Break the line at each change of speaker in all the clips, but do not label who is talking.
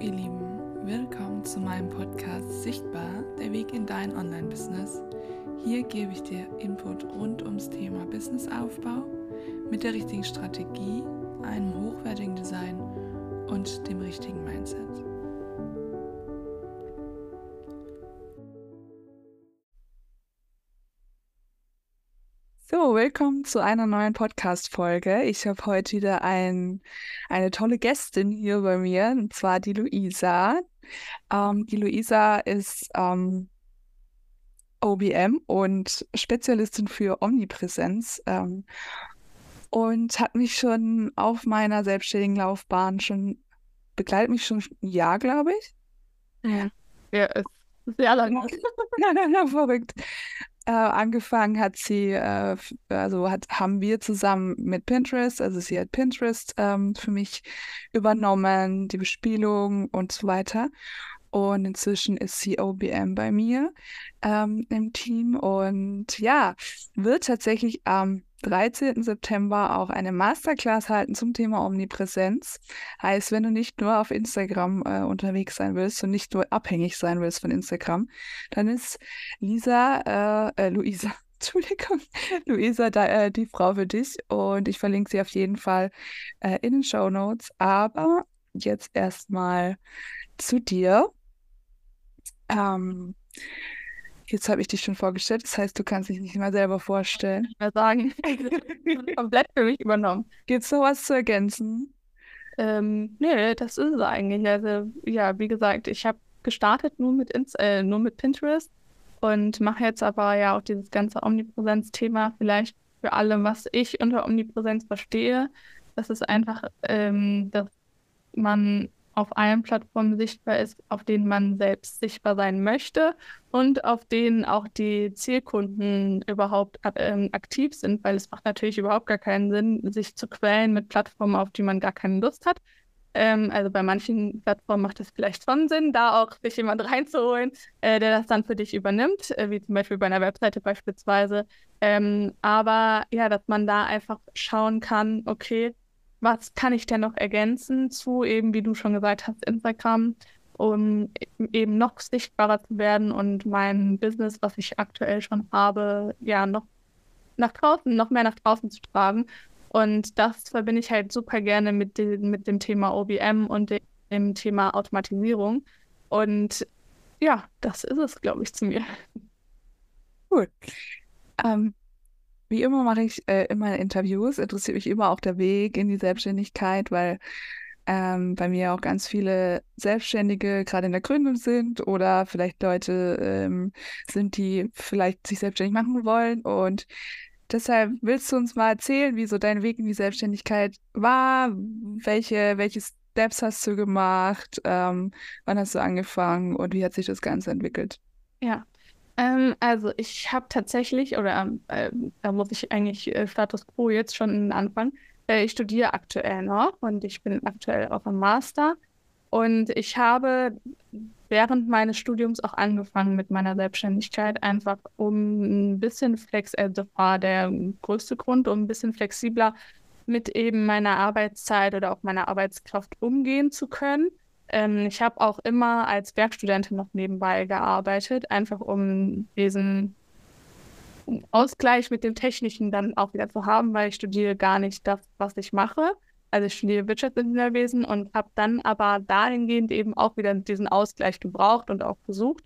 ihr Lieben, willkommen zu meinem Podcast Sichtbar, der Weg in dein Online-Business. Hier gebe ich dir Input rund ums Thema Businessaufbau mit der richtigen Strategie, einem hochwertigen Design und dem richtigen Mindset. So, willkommen zu einer neuen Podcast-Folge. Ich habe heute wieder ein, eine tolle Gästin hier bei mir, und zwar die Luisa. Ähm, die Luisa ist ähm, OBM und Spezialistin für Omnipräsenz ähm, und hat mich schon auf meiner selbstständigen Laufbahn schon, begleitet mich schon ein Jahr, glaube ich.
Ja, ja ist sehr lange.
ja, ja, ja, verrückt. Äh, angefangen hat sie, äh, also hat, haben wir zusammen mit Pinterest, also sie hat Pinterest ähm, für mich übernommen, die Bespielung und so weiter. Und inzwischen ist sie OBM bei mir ähm, im Team und ja, wird tatsächlich am 13. September auch eine Masterclass halten zum Thema Omnipräsenz. Heißt, wenn du nicht nur auf Instagram äh, unterwegs sein willst und nicht nur abhängig sein willst von Instagram, dann ist Lisa, äh, äh, Luisa, Entschuldigung, Luisa, da, äh, die Frau für dich und ich verlinke sie auf jeden Fall äh, in den Show Notes. Aber jetzt erstmal zu dir. Ähm, Jetzt habe ich dich schon vorgestellt, das heißt, du kannst dich nicht mal selber vorstellen.
Ich mehr sagen. komplett für mich übernommen.
Gibt es noch was zu ergänzen?
Ähm, nee, das ist es eigentlich. Also, ja, wie gesagt, ich habe gestartet nur mit, Inst äh, nur mit Pinterest und mache jetzt aber ja auch dieses ganze Omnipräsenz-Thema vielleicht für alle, was ich unter Omnipräsenz verstehe. Das ist einfach, ähm, dass man auf allen Plattformen sichtbar ist, auf denen man selbst sichtbar sein möchte und auf denen auch die Zielkunden überhaupt äh, aktiv sind, weil es macht natürlich überhaupt gar keinen Sinn, sich zu quälen mit Plattformen, auf die man gar keine Lust hat. Ähm, also bei manchen Plattformen macht es vielleicht schon Sinn, da auch sich jemand reinzuholen, äh, der das dann für dich übernimmt, äh, wie zum Beispiel bei einer Webseite beispielsweise. Ähm, aber ja, dass man da einfach schauen kann, okay, was kann ich denn noch ergänzen zu eben, wie du schon gesagt hast, Instagram, um eben noch sichtbarer zu werden und mein Business, was ich aktuell schon habe, ja, noch nach draußen, noch mehr nach draußen zu tragen. Und das verbinde ich halt super gerne mit, den, mit dem Thema OBM und dem, dem Thema Automatisierung. Und ja, das ist es, glaube ich, zu mir.
Cool. Ähm, wie immer mache ich äh, immer Interviews, interessiert mich immer auch der Weg in die Selbstständigkeit, weil ähm, bei mir auch ganz viele Selbstständige gerade in der Gründung sind oder vielleicht Leute ähm, sind, die vielleicht sich selbstständig machen wollen. Und deshalb willst du uns mal erzählen, wie so dein Weg in die Selbstständigkeit war? Welche, welche Steps hast du gemacht? Ähm, wann hast du angefangen und wie hat sich das Ganze entwickelt?
Ja, ähm, also ich habe tatsächlich, oder äh, da muss ich eigentlich äh, Status Quo jetzt schon anfangen. Äh, ich studiere aktuell noch und ich bin aktuell auf einem Master. Und ich habe während meines Studiums auch angefangen mit meiner Selbstständigkeit, einfach um ein bisschen flex, also das war der größte Grund, um ein bisschen flexibler mit eben meiner Arbeitszeit oder auch meiner Arbeitskraft umgehen zu können. Ähm, ich habe auch immer als Werkstudentin noch nebenbei gearbeitet, einfach um diesen Ausgleich mit dem Technischen dann auch wieder zu haben, weil ich studiere gar nicht das, was ich mache. Also ich studiere Wirtschaftsingenieurwesen und habe dann aber dahingehend eben auch wieder diesen Ausgleich gebraucht und auch gesucht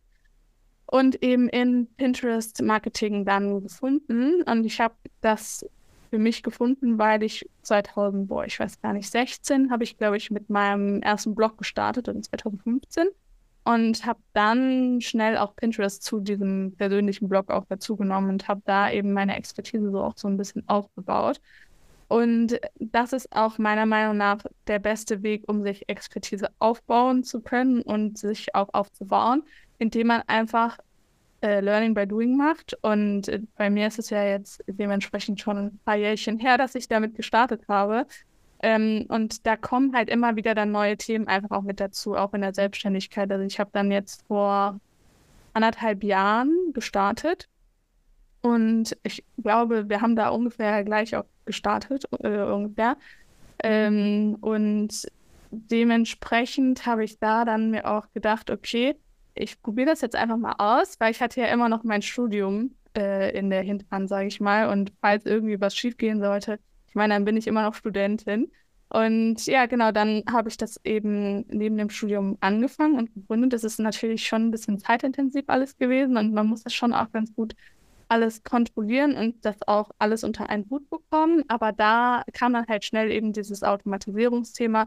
und eben in Pinterest Marketing dann gefunden. Und ich habe das für mich gefunden, weil ich 2000, boah, ich weiß gar nicht, 16 habe ich, glaube ich, mit meinem ersten Blog gestartet und 2015 und habe dann schnell auch Pinterest zu diesem persönlichen Blog auch dazugenommen und habe da eben meine Expertise so auch so ein bisschen aufgebaut. Und das ist auch meiner Meinung nach der beste Weg, um sich Expertise aufbauen zu können und sich auch aufzubauen, indem man einfach äh, Learning by Doing macht. Und äh, bei mir ist es ja jetzt dementsprechend schon ein paar Jährchen her, dass ich damit gestartet habe. Ähm, und da kommen halt immer wieder dann neue Themen einfach auch mit dazu, auch in der Selbstständigkeit. Also ich habe dann jetzt vor anderthalb Jahren gestartet. Und ich glaube, wir haben da ungefähr gleich auch gestartet, äh, ungefähr. Ähm, und dementsprechend habe ich da dann mir auch gedacht, okay, ich probiere das jetzt einfach mal aus, weil ich hatte ja immer noch mein Studium äh, in der Hinterhand, sage ich mal. Und falls irgendwie was schiefgehen sollte, ich meine, dann bin ich immer noch Studentin. Und ja, genau, dann habe ich das eben neben dem Studium angefangen und gegründet. Das ist natürlich schon ein bisschen zeitintensiv alles gewesen und man muss das schon auch ganz gut alles kontrollieren und das auch alles unter einen Hut bekommen. Aber da kam dann halt schnell eben dieses Automatisierungsthema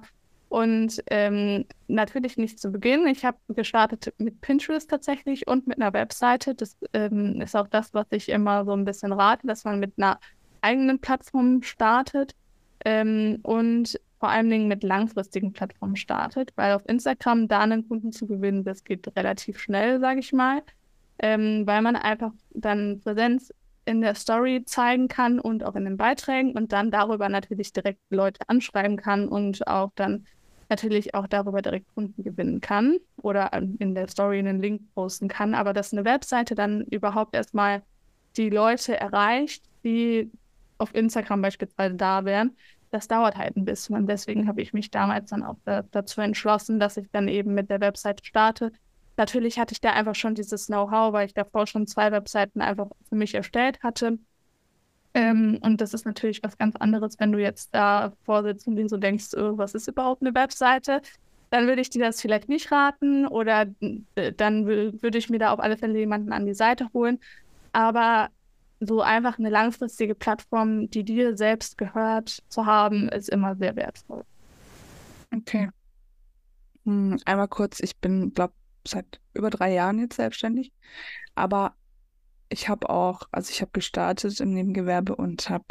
und ähm, natürlich nicht zu Beginn. Ich habe gestartet mit Pinterest tatsächlich und mit einer Webseite. Das ähm, ist auch das, was ich immer so ein bisschen rate, dass man mit einer eigenen Plattform startet ähm, und vor allen Dingen mit langfristigen Plattformen startet, weil auf Instagram da einen Kunden zu gewinnen, das geht relativ schnell, sage ich mal, ähm, weil man einfach dann Präsenz in der Story zeigen kann und auch in den Beiträgen und dann darüber natürlich direkt Leute anschreiben kann und auch dann natürlich auch darüber direkt Kunden gewinnen kann oder in der Story einen Link posten kann, aber dass eine Webseite dann überhaupt erstmal die Leute erreicht, die auf Instagram beispielsweise da wären, das dauert halt ein bisschen. Und deswegen habe ich mich damals dann auch da, dazu entschlossen, dass ich dann eben mit der Webseite starte. Natürlich hatte ich da einfach schon dieses Know-how, weil ich davor schon zwei Webseiten einfach für mich erstellt hatte. Ähm, und das ist natürlich was ganz anderes, wenn du jetzt da vorsitzt und so denkst, oh, was ist überhaupt eine Webseite? Dann würde ich dir das vielleicht nicht raten oder äh, dann würde ich mir da auf alle Fälle jemanden an die Seite holen. Aber so einfach eine langfristige Plattform, die dir selbst gehört zu haben, ist immer sehr wertvoll.
Okay. Hm, einmal kurz, ich bin, glaube seit über drei Jahren jetzt selbstständig, aber ich habe auch, also ich habe gestartet im Nebengewerbe und habe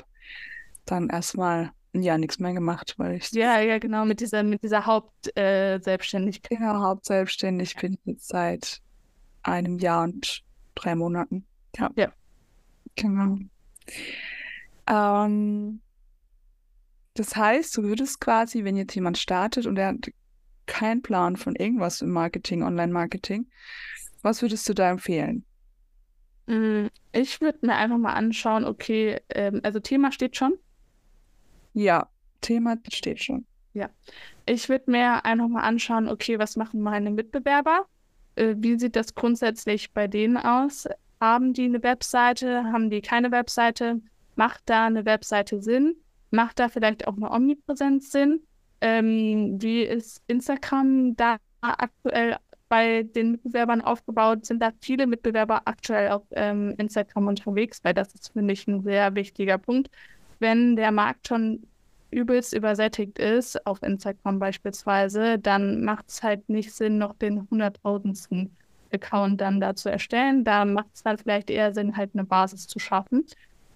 dann erstmal ein Jahr nichts mehr gemacht, weil ich.
Ja, ja, genau, mit dieser, mit dieser Hauptselbstständigkeit.
Äh, genau, hauptselbstständig bin ich jetzt seit einem Jahr und drei Monaten. Ja. Ja. Genau. Ähm, das heißt, du würdest quasi, wenn jetzt jemand startet und er hat keinen Plan von irgendwas im Marketing, Online-Marketing, was würdest du da empfehlen?
Mm, ich würde mir einfach mal anschauen, okay, ähm, also Thema steht schon.
Ja, Thema steht schon.
Ja. Ich würde mir einfach mal anschauen, okay, was machen meine Mitbewerber? Äh, wie sieht das grundsätzlich bei denen aus? Haben die eine Webseite? Haben die keine Webseite? Macht da eine Webseite Sinn? Macht da vielleicht auch eine Omnipräsenz Sinn? Ähm, wie ist Instagram da aktuell bei den Mitbewerbern aufgebaut? Sind da viele Mitbewerber aktuell auf ähm, Instagram unterwegs? Weil das ist, finde ich, ein sehr wichtiger Punkt. Wenn der Markt schon übelst übersättigt ist, auf Instagram beispielsweise, dann macht es halt nicht Sinn, noch den hunderttausendsten Account dann da zu erstellen. Da macht es dann vielleicht eher Sinn, halt eine Basis zu schaffen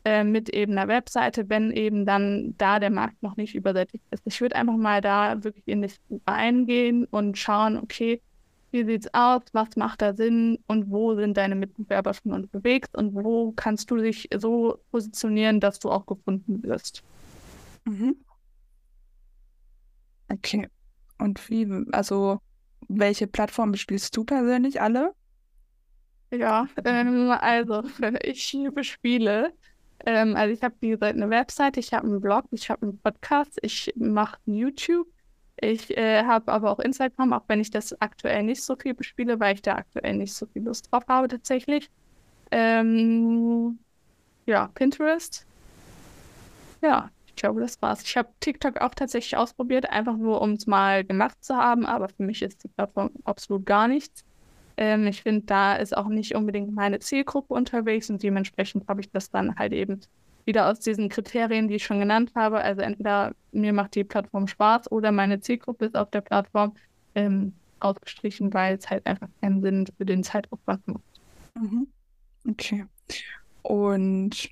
äh, mit eben einer Webseite, wenn eben dann da der Markt noch nicht übersättigt ist. Ich würde einfach mal da wirklich in das eingehen und schauen, okay, wie sieht's aus, was macht da Sinn und wo sind deine Mitbewerber schon unterwegs und wo kannst du dich so positionieren, dass du auch gefunden wirst.
Mhm. Okay. Und wie, also welche Plattformen bespielst du persönlich alle?
Ja, ähm, also ich bespiele. Ähm, also ich habe wie gesagt eine Webseite, ich habe einen Blog, ich habe einen Podcast, ich mache YouTube, ich äh, habe aber auch Instagram, auch wenn ich das aktuell nicht so viel bespiele, weil ich da aktuell nicht so viel Lust drauf habe tatsächlich. Ähm, ja, Pinterest. Ja, ich glaube, das war's. Ich habe TikTok auch tatsächlich ausprobiert, einfach nur um es mal gemacht zu haben, aber für mich ist die Plattform absolut gar nichts. Ähm, ich finde, da ist auch nicht unbedingt meine Zielgruppe unterwegs und dementsprechend habe ich das dann halt eben wieder aus diesen Kriterien, die ich schon genannt habe. Also entweder mir macht die Plattform Spaß oder meine Zielgruppe ist auf der Plattform ähm, ausgestrichen, weil es halt einfach keinen Sinn für den Zeitaufwand macht.
Mhm. Okay. Und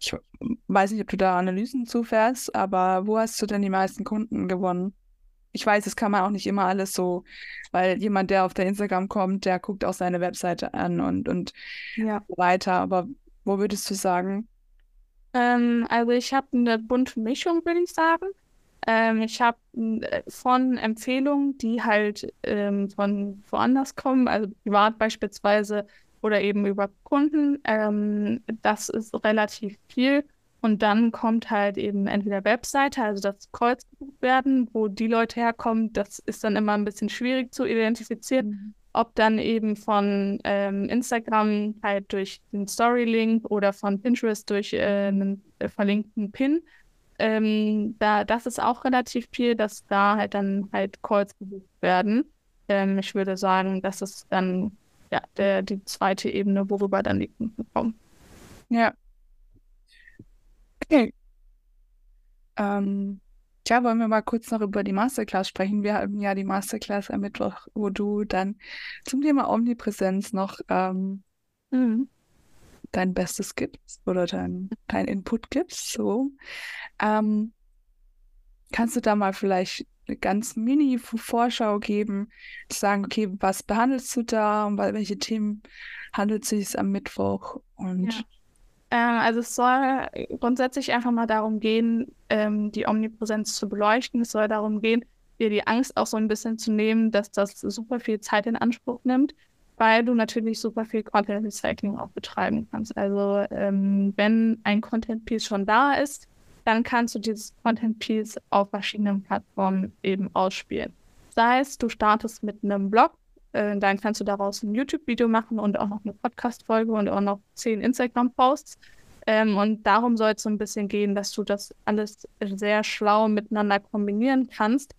ich weiß nicht, ob du da Analysen zufährst, aber wo hast du denn die meisten Kunden gewonnen? Ich weiß, das kann man auch nicht immer alles so, weil jemand, der auf der Instagram kommt, der guckt auch seine Webseite an und, und ja. weiter. Aber wo würdest du sagen?
Ähm, also ich habe eine bunte Mischung, würde ich sagen. Ähm, ich habe äh, von Empfehlungen, die halt ähm, von woanders kommen, also privat beispielsweise oder eben über Kunden. Ähm, das ist relativ viel. Und dann kommt halt eben entweder Webseite, also das Kreuz werden, wo die Leute herkommen. Das ist dann immer ein bisschen schwierig zu identifizieren. Mhm. Ob dann eben von ähm, Instagram halt durch den Story-Link oder von Pinterest durch äh, einen äh, verlinkten Pin. Ähm, da, das ist auch relativ viel, dass da halt dann halt Calls gebucht werden. Ähm, ich würde sagen, das ist dann ja der, die zweite Ebene, worüber dann die Kunden kommen.
Ja. Okay. Ähm, Tja, wollen wir mal kurz noch über die Masterclass sprechen. Wir haben ja die Masterclass am Mittwoch, wo du dann zum Thema Omnipräsenz noch ähm, mhm. dein Bestes gibst oder dein, dein Input gibst. So. Ähm, kannst du da mal vielleicht eine ganz Mini-Vorschau geben, zu sagen, okay, was behandelst du da und welche Themen handelt es sich am Mittwoch und
ja. Ähm, also es soll grundsätzlich einfach mal darum gehen, ähm, die Omnipräsenz zu beleuchten. Es soll darum gehen, dir die Angst auch so ein bisschen zu nehmen, dass das super viel Zeit in Anspruch nimmt, weil du natürlich super viel Content Recycling auch betreiben kannst. Also ähm, wenn ein Content Piece schon da ist, dann kannst du dieses Content Piece auf verschiedenen Plattformen eben ausspielen. Sei es, du startest mit einem Blog äh, dann kannst du daraus ein YouTube-Video machen und auch noch eine Podcast-Folge und auch noch zehn Instagram-Posts. Ähm, und darum soll es so ein bisschen gehen, dass du das alles sehr schlau miteinander kombinieren kannst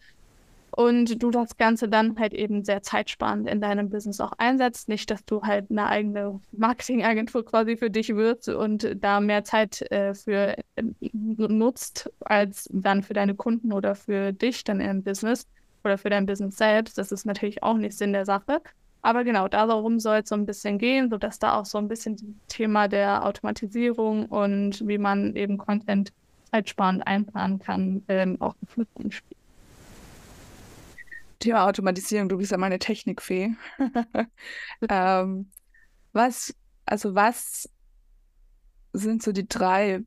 und du das Ganze dann halt eben sehr zeitsparend in deinem Business auch einsetzt. Nicht, dass du halt eine eigene Marketingagentur quasi für dich wirst und da mehr Zeit äh, für äh, nutzt als dann für deine Kunden oder für dich dann im Business oder für dein Business selbst. Das ist natürlich auch nicht Sinn der Sache. Aber genau, darum soll es so ein bisschen gehen, sodass da auch so ein bisschen das Thema der Automatisierung und wie man eben Content zeitsparend einplanen kann, ähm, auch mit spielt.
Thema Automatisierung, du bist ja meine Technikfee. ähm, was, also was sind so die drei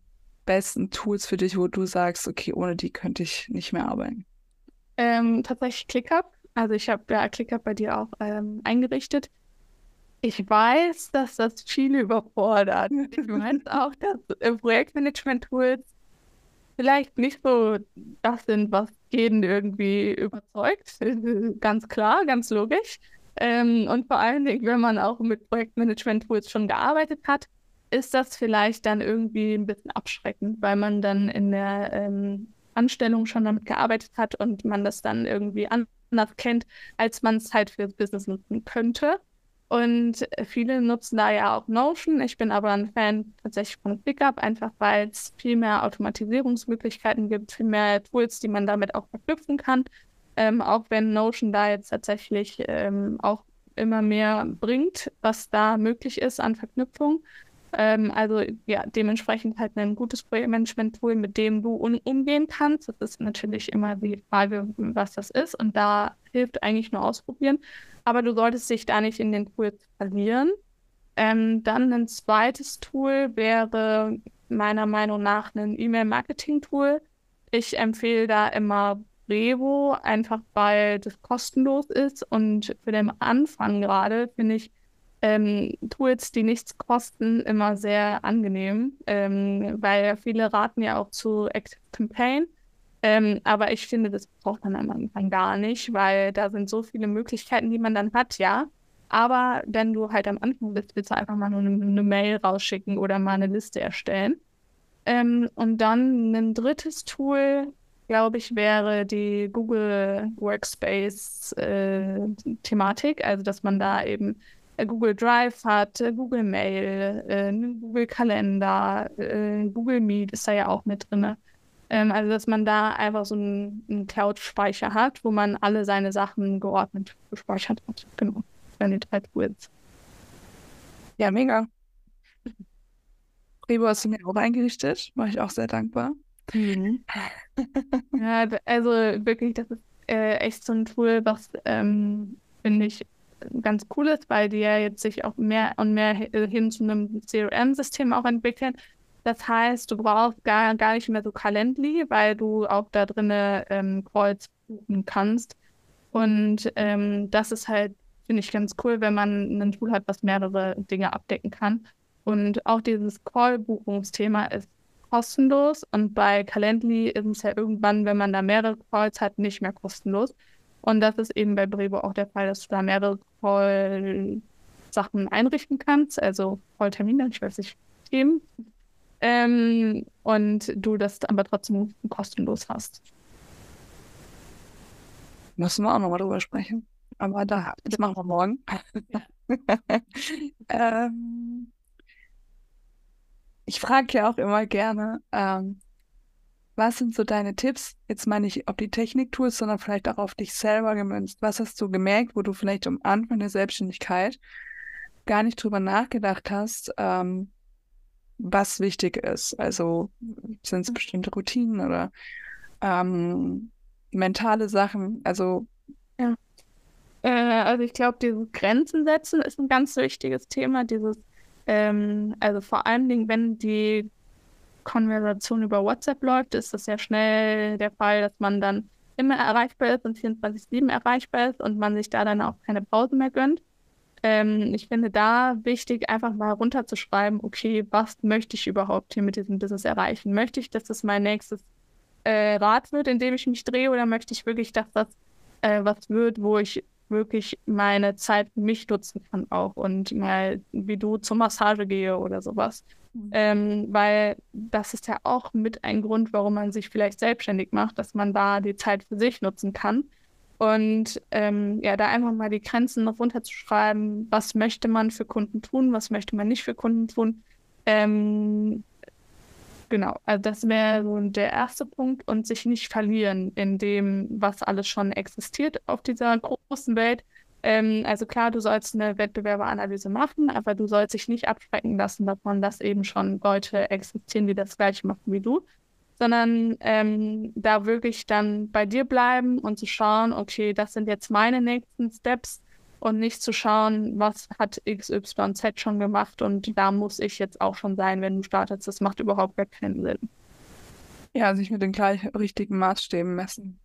besten Tools für dich, wo du sagst, okay, ohne die könnte ich nicht mehr arbeiten?
Ähm, tatsächlich ClickUp. Also ich habe ja ClickUp bei dir auch ähm, eingerichtet. Ich weiß, dass das viele überfordert. Ich meine auch, dass äh, Projektmanagement-Tools vielleicht nicht so das sind, was jeden irgendwie überzeugt. ganz klar, ganz logisch. Ähm, und vor allen Dingen, wenn man auch mit Projektmanagement-Tools schon gearbeitet hat, ist das vielleicht dann irgendwie ein bisschen abschreckend, weil man dann in der ähm, Anstellung schon damit gearbeitet hat und man das dann irgendwie anders kennt, als man es halt fürs Business nutzen könnte. Und viele nutzen da ja auch Notion. Ich bin aber ein Fan tatsächlich von ClickUp, einfach weil es viel mehr Automatisierungsmöglichkeiten gibt, viel mehr Tools, die man damit auch verknüpfen kann. Ähm, auch wenn Notion da jetzt tatsächlich ähm, auch immer mehr bringt, was da möglich ist an Verknüpfung. Ähm, also ja, dementsprechend halt ein gutes Projektmanagement-Tool, mit dem du umgehen kannst. Das ist natürlich immer die Frage, was das ist. Und da hilft eigentlich nur ausprobieren. Aber du solltest dich da nicht in den Tools verlieren. Ähm, dann ein zweites Tool wäre meiner Meinung nach ein E-Mail-Marketing-Tool. Ich empfehle da immer Revo, einfach weil das kostenlos ist und für den Anfang gerade finde ich ähm, Tools, die nichts kosten, immer sehr angenehm, ähm, weil viele raten ja auch zu Active Campaign. Ähm, aber ich finde, das braucht man am Anfang gar nicht, weil da sind so viele Möglichkeiten, die man dann hat, ja. Aber wenn du halt am Anfang bist, willst du einfach mal nur eine, eine Mail rausschicken oder mal eine Liste erstellen. Ähm, und dann ein drittes Tool, glaube ich, wäre die Google Workspace-Thematik, äh, also dass man da eben Google Drive hat, äh, Google Mail, äh, Google Kalender, Google Meet ist da ja auch mit drin. Ähm, also, dass man da einfach so einen, einen Cloud-Speicher hat, wo man alle seine Sachen geordnet gespeichert hat. Genau. Wenn die drei Tools.
Ja, mega. Rebo hast du mir auch eingerichtet. War ich auch sehr dankbar. Mhm.
ja, also wirklich, das ist äh, echt so ein Tool, was ähm, finde ich ganz cool ist, weil die ja jetzt sich auch mehr und mehr hin zu einem CRM-System auch entwickeln. Das heißt, du brauchst gar, gar nicht mehr so Calendly, weil du auch da drinnen ähm, Calls buchen kannst. Und ähm, das ist halt, finde ich, ganz cool, wenn man ein Tool hat, was mehrere Dinge abdecken kann. Und auch dieses Call-Buchungsthema ist kostenlos und bei Calendly ist es ja irgendwann, wenn man da mehrere Calls hat, nicht mehr kostenlos. Und das ist eben bei Brevo auch der Fall, dass du da mehrere Call-Sachen einrichten kannst, also Call-Termine, ich weiß nicht, Themen. Ähm, und du das aber trotzdem kostenlos hast.
Müssen wir auch nochmal drüber sprechen. Aber da, das machen wir morgen. ähm, ich frage ja auch immer gerne, ähm, was sind so deine Tipps? Jetzt meine ich, ob die Technik-Tools, sondern vielleicht auch auf dich selber gemünzt. Was hast du gemerkt, wo du vielleicht am Anfang der Selbstständigkeit gar nicht drüber nachgedacht hast, ähm, was wichtig ist? Also sind es bestimmte Routinen oder ähm, mentale Sachen? Also
ja. Äh, also ich glaube, dieses Grenzen setzen ist ein ganz wichtiges Thema. Dieses ähm, also vor allen Dingen, wenn die Konversation über WhatsApp läuft, ist das ja schnell der Fall, dass man dann immer erreichbar ist und 24-7 erreichbar ist und man sich da dann auch keine Pause mehr gönnt. Ähm, ich finde da wichtig, einfach mal runterzuschreiben, okay, was möchte ich überhaupt hier mit diesem Business erreichen? Möchte ich, dass das mein nächstes äh, Rad wird, in dem ich mich drehe, oder möchte ich wirklich, dass das äh, was wird, wo ich wirklich meine Zeit für mich nutzen kann auch und mal wie du zur Massage gehe oder sowas. Mhm. Ähm, weil das ist ja auch mit ein Grund, warum man sich vielleicht selbstständig macht, dass man da die Zeit für sich nutzen kann. Und ähm, ja, da einfach mal die Grenzen noch runterzuschreiben, was möchte man für Kunden tun, was möchte man nicht für Kunden tun. Ähm, Genau, also das wäre so der erste Punkt und sich nicht verlieren in dem, was alles schon existiert auf dieser großen Welt. Ähm, also klar, du sollst eine Wettbewerberanalyse machen, aber du sollst dich nicht abschrecken lassen davon, dass eben schon Leute existieren, die das gleiche machen wie du, sondern ähm, da wirklich dann bei dir bleiben und zu schauen, okay, das sind jetzt meine nächsten Steps und nicht zu schauen, was hat XYZ schon gemacht und da muss ich jetzt auch schon sein, wenn du startest. Das macht überhaupt gar keinen Sinn.
Ja, sich mit den gleich richtigen Maßstäben messen.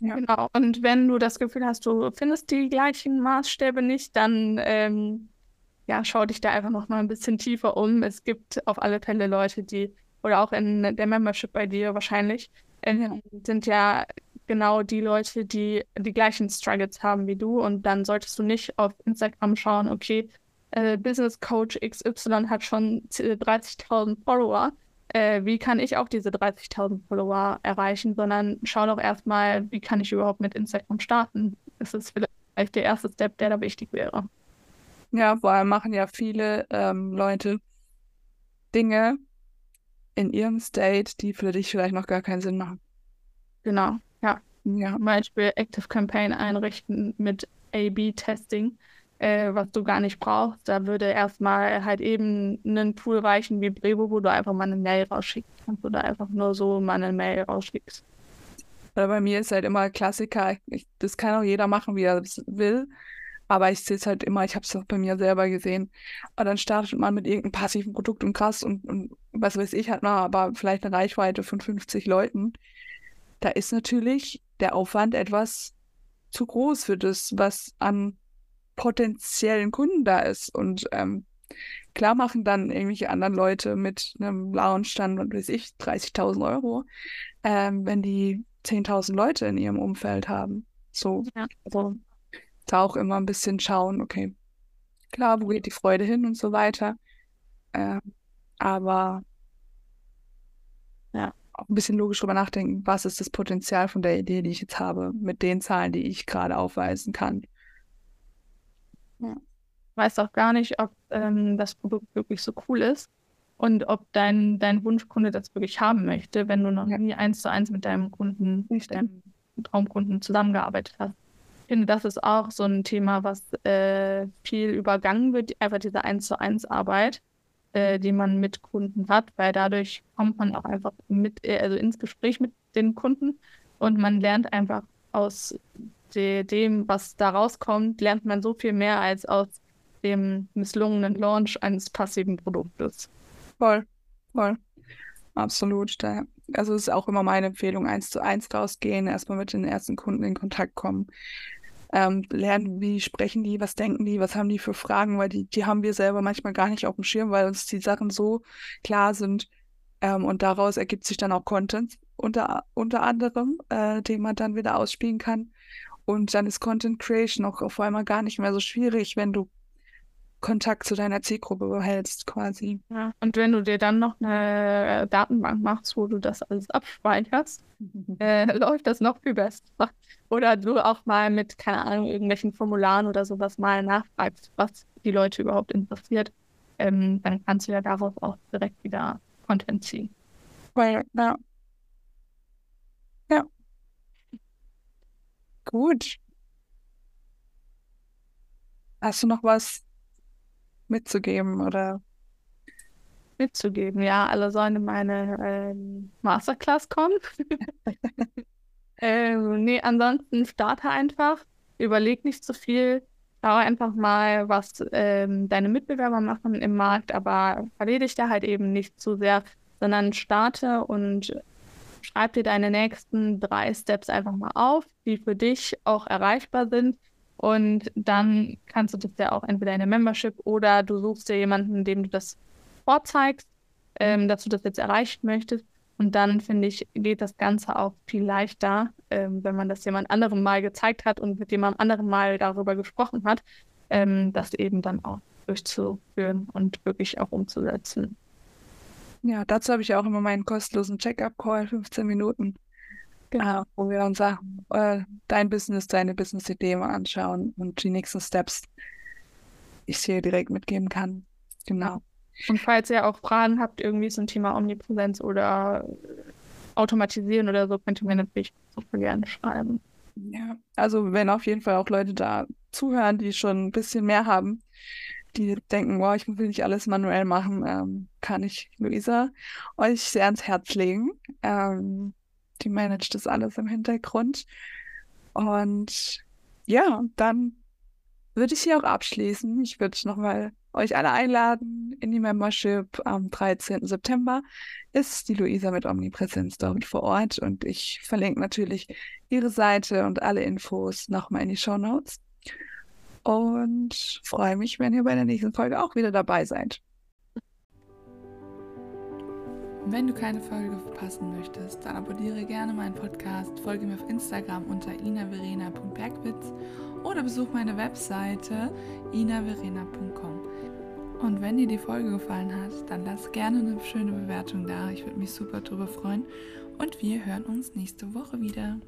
Ja. Genau. Und wenn du das Gefühl hast, du findest die gleichen Maßstäbe nicht, dann ähm, ja, schau dich da einfach noch mal ein bisschen tiefer um. Es gibt auf alle Fälle Leute, die, oder auch in der Membership bei dir wahrscheinlich, äh, sind ja genau die Leute, die die gleichen Struggles haben wie du. Und dann solltest du nicht auf Instagram schauen, okay, äh, Business Coach XY hat schon 30.000 Follower. Äh, wie kann ich auch diese 30.000 Follower erreichen, sondern schau doch erstmal, wie kann ich überhaupt mit Instagram starten. Das ist vielleicht der erste Step, der da wichtig wäre.
Ja, vor allem machen ja viele ähm, Leute Dinge in ihrem State, die für dich vielleicht noch gar keinen Sinn machen.
Genau. Ja, ja. Zum Beispiel Active Campaign einrichten mit A-B-Testing, äh, was du gar nicht brauchst. Da würde erstmal halt eben ein Tool reichen wie Brevo, wo du einfach mal eine Mail rausschicken kannst oder einfach nur so mal eine Mail rausschickst.
Oder bei mir ist halt immer Klassiker, ich, das kann auch jeder machen, wie er will. Aber ich sehe es halt immer, ich habe es auch bei mir selber gesehen. Und dann startet man mit irgendeinem passiven Produkt und krass und, und was weiß ich, hat man aber vielleicht eine Reichweite von 50 Leuten da ist natürlich der Aufwand etwas zu groß für das, was an potenziellen Kunden da ist. Und ähm, klar machen dann irgendwelche anderen Leute mit einem Lounge dann, was weiß ich, 30.000 Euro, ähm, wenn die 10.000 Leute in ihrem Umfeld haben. So, ja. also da auch immer ein bisschen schauen, okay, klar, wo geht die Freude hin und so weiter. Ähm, aber ja, auch ein bisschen logisch drüber nachdenken, was ist das Potenzial von der Idee, die ich jetzt habe, mit den Zahlen, die ich gerade aufweisen kann.
Ja. Ich weiß auch gar nicht, ob ähm, das Produkt wirklich so cool ist und ob dein, dein Wunschkunde das wirklich haben möchte, wenn du noch ja. nie eins zu eins mit deinem Kunden, mit deinem Traumkunden zusammengearbeitet hast. Ich finde, das ist auch so ein Thema, was äh, viel übergangen wird, einfach diese eins zu eins Arbeit äh, die man mit Kunden hat, weil dadurch kommt man auch einfach mit, äh, also ins Gespräch mit den Kunden und man lernt einfach aus de dem, was da rauskommt, lernt man so viel mehr als aus dem misslungenen Launch eines passiven Produktes.
Voll, voll. Absolut. Da, also ist auch immer meine Empfehlung, eins zu eins rausgehen, erstmal mit den ersten Kunden in Kontakt kommen, ähm, lernen, wie sprechen die, was denken die, was haben die für Fragen, weil die, die haben wir selber manchmal gar nicht auf dem Schirm, weil uns die Sachen so klar sind, Ähm, und daraus ergibt sich dann auch Content unter, unter anderem, äh, den man dann wieder ausspielen kann. Und dann ist Content Creation auch auf einmal gar nicht mehr so schwierig, wenn du Kontakt zu deiner Zielgruppe behältst, quasi.
Ja. Und wenn du dir dann noch eine Datenbank machst, wo du das alles abspeicherst, äh, läuft das noch viel besser. Oder du auch mal mit, keine Ahnung, irgendwelchen Formularen oder sowas mal nachfragst, was die Leute überhaupt interessiert, ähm, dann kannst du ja darauf auch direkt wieder Content ziehen.
Weil. Ja. Gut. Hast du noch was mitzugeben oder?
Mitzugeben, ja, alle sollen in meine ähm, Masterclass kommen. ähm, nee, ansonsten starte einfach, überleg nicht zu so viel, schau einfach mal, was ähm, deine Mitbewerber machen im Markt, aber verliere dich da halt eben nicht zu sehr, sondern starte und schreib dir deine nächsten drei Steps einfach mal auf, die für dich auch erreichbar sind und dann kannst du das ja auch entweder in der Membership oder du suchst dir jemanden, dem du das vorzeigst, ähm, dass du das jetzt erreichen möchtest. Und dann, finde ich, geht das Ganze auch viel leichter, ähm, wenn man das jemand anderem mal gezeigt hat und mit jemand anderem mal darüber gesprochen hat, ähm, das eben dann auch durchzuführen und wirklich auch umzusetzen.
Ja, dazu habe ich auch immer meinen kostenlosen Check-up-Call, 15 Minuten. Genau, wo wir uns äh, dein Business, deine Business-Idee mal anschauen und die nächsten Steps ich dir direkt mitgeben kann. Genau.
Und falls ihr auch Fragen habt, irgendwie zum Thema Omnipräsenz oder Automatisieren oder so, könnt ihr mir natürlich super gerne schreiben.
Ja, also wenn auf jeden Fall auch Leute da zuhören, die schon ein bisschen mehr haben, die denken, wow, ich will nicht alles manuell machen, ähm, kann ich Luisa euch sehr ans Herz legen. Ähm, die managt das alles im Hintergrund. Und ja, dann würde ich hier auch abschließen. Ich würde nochmal euch alle einladen in die Membership. Am 13. September ist die Luisa mit Omnipräsenz dort vor Ort und ich verlinke natürlich ihre Seite und alle Infos nochmal in die Show Notes. Und freue mich, wenn ihr bei der nächsten Folge auch wieder dabei seid. Wenn du keine Folge verpassen möchtest, dann abonniere gerne meinen Podcast, folge mir auf Instagram unter inaverena.bergwitz oder besuch meine Webseite inaverena.com. Und wenn dir die Folge gefallen hat, dann lass gerne eine schöne Bewertung da. Ich würde mich super darüber freuen. Und wir hören uns nächste Woche wieder.